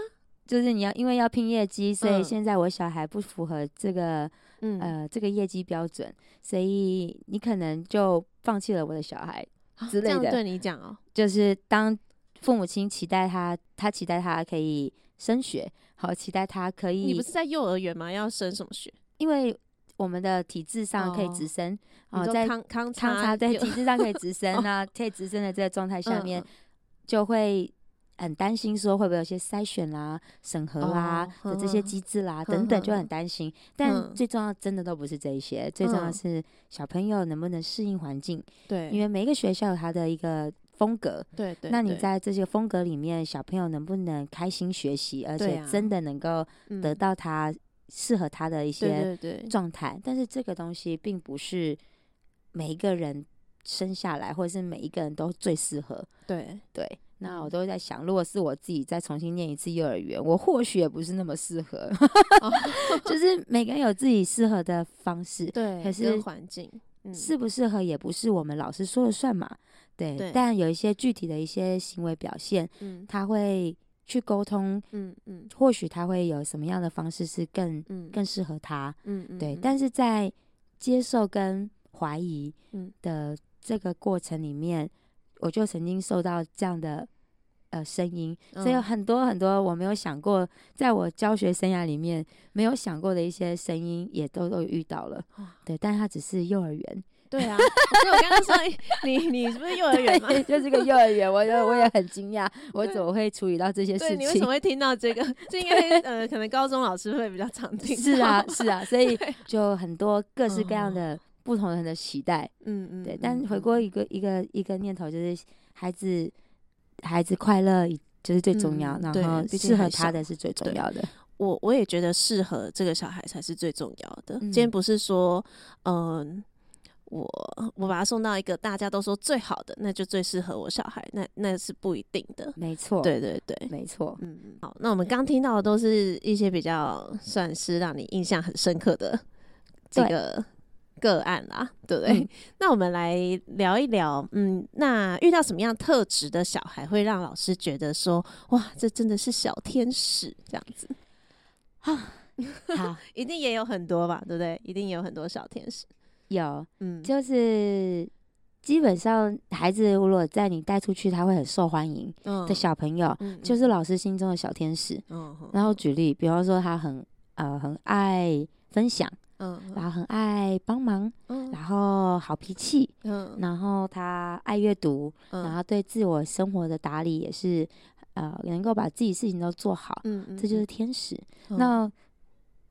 就是你要因为要拼业绩，所以现在我小孩不符合这个、嗯、呃这个业绩标准，所以你可能就放弃了我的小孩之类的。对你讲哦，就是当父母亲期待他，他期待他可以升学，好期待他可以。你不是在幼儿园吗？要升什么学？因为。我们的体制上可以直升，哦，在康康差在体制上可以直升，那可以直升的这个状态下面，就会很担心说会不会有些筛选啦、审核啦的这些机制啦等等，就很担心。但最重要真的都不是这一些，最重要是小朋友能不能适应环境。对，因为每一个学校有他的一个风格。对对。那你在这些风格里面，小朋友能不能开心学习，而且真的能够得到他适合他的一些状态？但是这个东西并不是每一个人生下来，或者是每一个人都最适合。对对。那我都在想，如果是我自己再重新念一次幼儿园，我或许也不是那么适合。就是每个人有自己适合的方式，对，可是环境适不适合也不是我们老师说了算嘛。对，对，但有一些具体的一些行为表现，嗯，他会去沟通，嗯嗯，或许他会有什么样的方式是更、嗯、更适合他，嗯嗯，对。但是在接受跟怀疑的这个过程里面。我就曾经受到这样的呃声音，所以有很多很多我没有想过，在我教学生涯里面没有想过的一些声音，也都都遇到了。对，但是它只是幼儿园。对啊，所以我刚刚说 你你是不是幼儿园嘛？就是个幼儿园，我我也很惊讶，我怎么会处理到这些事情？你为什么会听到这个？就因为呃，可能高中老师会比较常听。是啊，是啊，所以就很多各式各样的。不同人的期待，嗯嗯，对，但回过一个一个一个念头，就是孩子孩子快乐就是最重要，然后适合他的是最重要的。我我也觉得适合这个小孩才是最重要的。今天不是说，嗯，我我把他送到一个大家都说最好的，那就最适合我小孩，那那是不一定的。没错，对对对，没错。嗯嗯，好，那我们刚听到的都是一些比较算是让你印象很深刻的这个。个案啦，对不对？嗯、那我们来聊一聊，嗯，那遇到什么样特质的小孩会让老师觉得说，哇，这真的是小天使这样子？啊，好，一定也有很多吧，对不对？一定也有很多小天使，有，嗯，就是基本上孩子如果在你带出去，他会很受欢迎的小朋友，嗯、就是老师心中的小天使。嗯，然后举例，比方说他很呃很爱分享。嗯，然后很爱帮忙，嗯，然后好脾气，嗯，然后他爱阅读，嗯，然后对自我生活的打理也是，呃，能够把自己事情都做好，嗯，嗯，这就是天使。嗯，那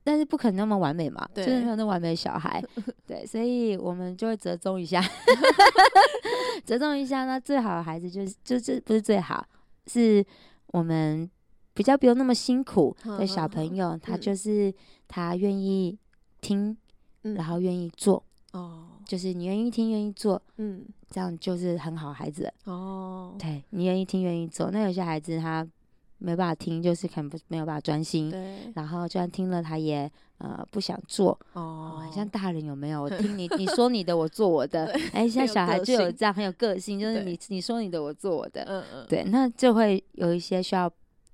但是不可能那么完美嘛，对，就是没有那么完美的小孩，对，所以我们就会折中一下，折中一下。那最好的孩子就是，就是不是最好，是我们比较不用那么辛苦的小朋友，他就是他愿意。听，然后愿意做，哦，就是你愿意听，愿意做，嗯，这样就是很好孩子哦。对，你愿意听，愿意做，那有些孩子他没办法听，就是可能不没有办法专心，对。然后就算听了，他也呃不想做，哦，很像大人有没有？我听你 你说你的，我做我的。哎，像小孩就有这样很有个性，就是你你说你的，我做我的，嗯嗯，对，那就会有一些需要。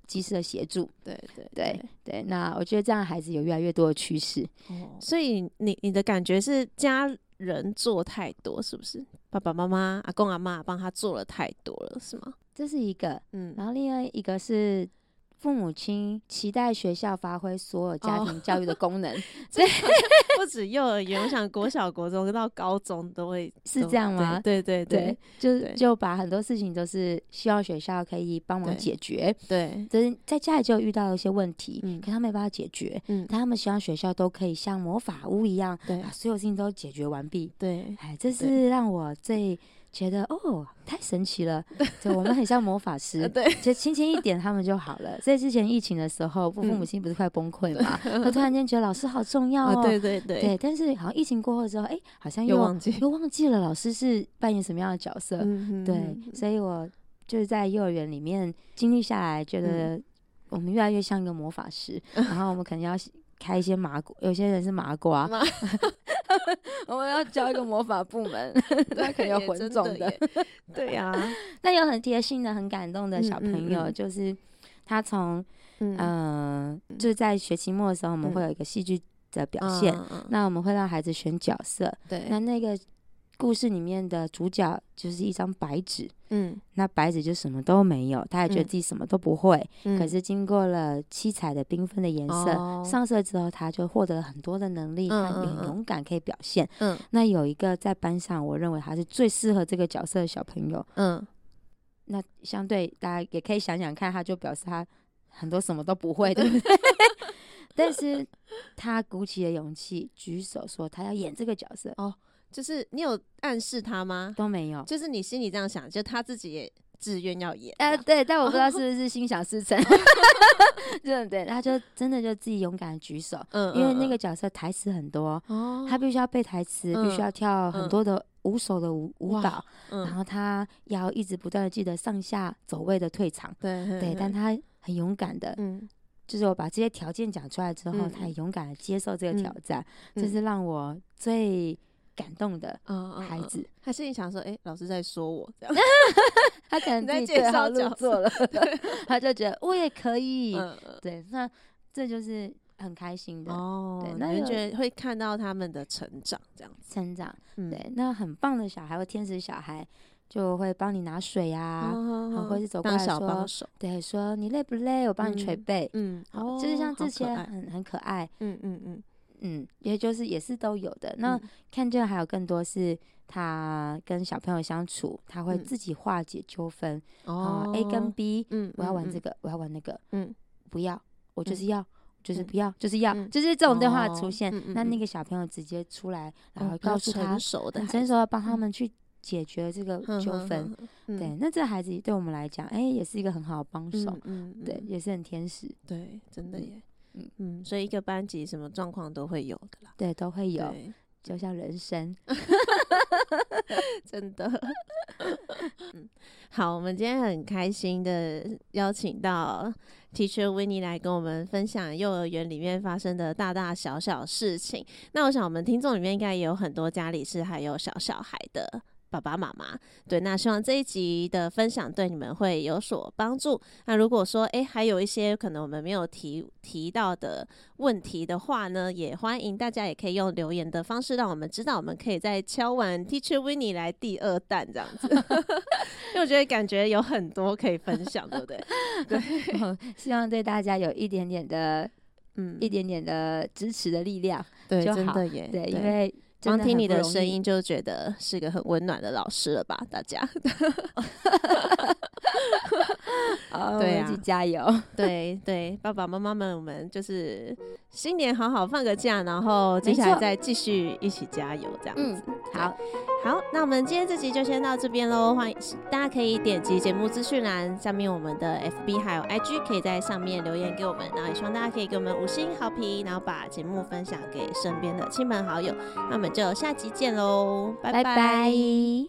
及时的协助，对对对对，那我觉得这样的孩子有越来越多的趋势。哦，所以你你的感觉是家人做太多，是不是？爸爸妈妈、阿公阿妈帮他做了太多了，是吗？这是一个，嗯，然后另外一个是。父母亲期待学校发挥所有家庭教育的 功能，对，不止幼儿园，我想国小、国中到高中都会是这样吗？对对对，对，就就把很多事情都是希望学校可以帮忙解决。对，就是在家里就遇到一些问题，嗯，可他没办法解决，嗯，但他们希望学校都可以像魔法屋一样，对，把所有事情都解决完毕。对，哎，这是让我最。觉得哦，太神奇了！对，我们很像魔法师，对，就轻轻一点他们就好了。所以之前疫情的时候，父父母亲不是快崩溃嘛？他突然间觉得老师好重要哦，对对对，对。但是好像疫情过后之后，哎，好像又忘记又忘记了老师是扮演什么样的角色。对，所以我就是在幼儿园里面经历下来，觉得我们越来越像一个魔法师。然后我们可能要开一些麻瓜，有些人是麻瓜。我们要教一个魔法部门，他可能有混种的，对呀。那有很贴心的、很感动的小朋友，就是他从嗯，就是在学期末的时候，我们会有一个戏剧的表现，那我们会让孩子选角色，对，那那个。故事里面的主角就是一张白纸，嗯，那白纸就什么都没有，他也觉得自己什么都不会，嗯、可是经过了七彩的缤纷的颜色、哦、上色之后，他就获得了很多的能力，他很勇敢，可以表现。嗯，那有一个在班上，我认为他是最适合这个角色的小朋友，嗯，那相对大家也可以想想看，他就表示他很多什么都不会，对不对？但是他鼓起了勇气举手说他要演这个角色哦。就是你有暗示他吗？都没有，就是你心里这样想，就他自己也自愿要演。呃，对，但我不知道是不是心想事成。对对，他就真的就自己勇敢的举手，嗯，因为那个角色台词很多，哦，他必须要背台词，必须要跳很多的舞手的舞舞蹈，然后他要一直不断的记得上下走位的退场，对对，但他很勇敢的，嗯。就是我把这些条件讲出来之后，嗯、他也勇敢的接受这个挑战，这、嗯、是让我最感动的孩子。嗯嗯嗯、他心里想说：“哎、欸，老师在说我这样。”他可能自己对号入座了，他就觉得我也可以。嗯、对，那这就是很开心的哦。对，那就觉得会看到他们的成长，这样成长。对，那很棒的小孩或天使小孩。就会帮你拿水呀，或者是走过来说，对，说你累不累？我帮你捶背，嗯，好，就是像这些很很可爱，嗯嗯嗯嗯，也就是也是都有的。那看见还有更多是他跟小朋友相处，他会自己化解纠纷。哦，A 跟 B，嗯，我要玩这个，我要玩那个，嗯，不要，我就是要，就是不要，就是要，就是这种对话出现。那那个小朋友直接出来，然后告诉他，很成熟的帮他们去。解决这个纠纷，对，那这孩子对我们来讲，哎，也是一个很好的帮手，嗯，对，也是很天使，对，真的耶，嗯嗯，所以一个班级什么状况都会有的啦，对，都会有，就像人生，真的，嗯，好，我们今天很开心的邀请到 Teacher Winnie 来跟我们分享幼儿园里面发生的大大小小事情。那我想我们听众里面应该也有很多家里是还有小小孩的。爸爸妈妈，对，那希望这一集的分享对你们会有所帮助。那如果说，哎，还有一些可能我们没有提提到的问题的话呢，也欢迎大家也可以用留言的方式让我们知道，我们可以再敲完 Teacher Winnie 来第二弹这样子。因为我觉得感觉有很多可以分享，对不对？对，希望对大家有一点点的，嗯，一点点的支持的力量，对，真的耶，对，因为。光听你的声音就觉得是个很温暖的老师了吧？大家，对啊，一起加油！对对，爸爸妈妈们，我们就是新年好好放个假，然后接下来再继续一起加油，这样子。嗯、好好，那我们今天这集就先到这边喽。欢迎大家可以点击节目资讯栏下面我们的 FB 还有 IG，可以在上面留言给我们。然后也希望大家可以给我们五星好评，然后把节目分享给身边的亲朋好友。那我们。就下集见喽，拜拜。拜拜。